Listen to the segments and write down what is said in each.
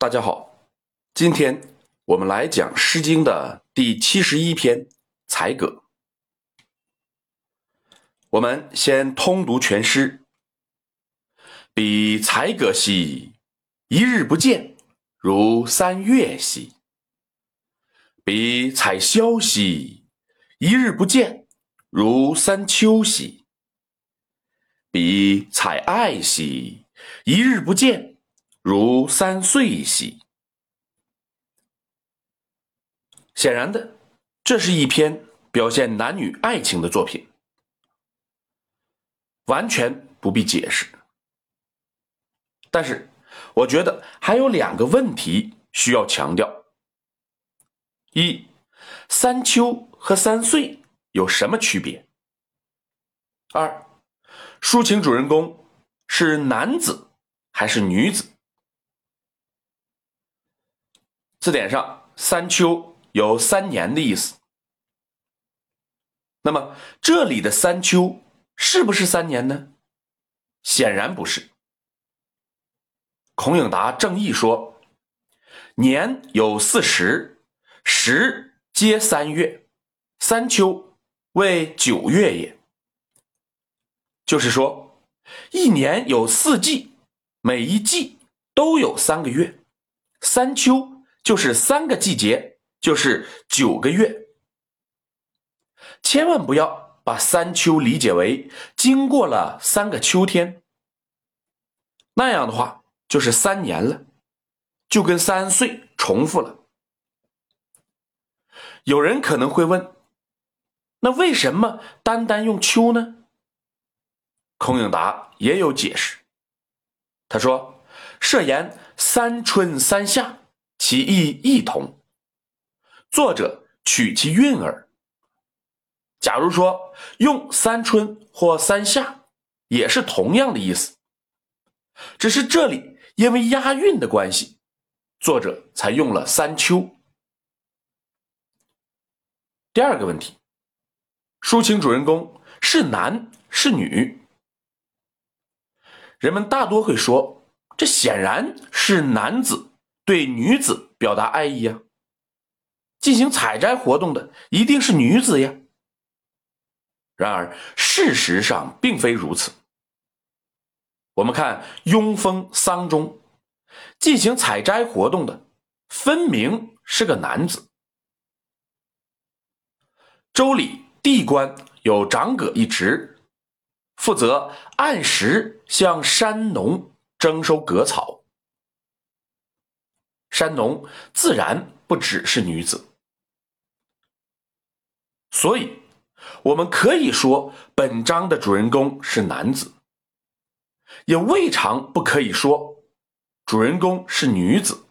大家好，今天我们来讲《诗经》的第七十一篇《采葛》。我们先通读全诗：“彼采葛兮，一日不见，如三月兮；彼采萧兮，一日不见，如三秋兮；彼采艾兮，一日不见。”如三岁兮。显然的，这是一篇表现男女爱情的作品，完全不必解释。但是，我觉得还有两个问题需要强调：一，三秋和三岁有什么区别？二，抒情主人公是男子还是女子？字典上“三秋”有三年的意思。那么这里的“三秋”是不是三年呢？显然不是。孔颖达正义说：“年有四十，十皆三月，三秋为九月也。”就是说，一年有四季，每一季都有三个月，三秋。就是三个季节，就是九个月。千万不要把三秋理解为经过了三个秋天，那样的话就是三年了，就跟三岁重复了。有人可能会问，那为什么单单用秋呢？孔颖达也有解释，他说：“设言三春三夏。”其意异同，作者取其韵耳。假如说用三春或三夏，也是同样的意思，只是这里因为押韵的关系，作者才用了三秋。第二个问题，抒情主人公是男是女？人们大多会说，这显然是男子。对女子表达爱意呀，进行采摘活动的一定是女子呀。然而事实上并非如此。我们看《雍风·桑》中，进行采摘活动的分明是个男子。周礼地官有长葛一职，负责按时向山农征收葛草。山农自然不只是女子，所以我们可以说本章的主人公是男子，也未尝不可以说主人公是女子。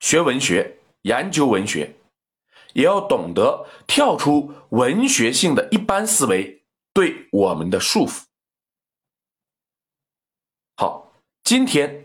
学文学、研究文学，也要懂得跳出文学性的一般思维对我们的束缚。好，今天。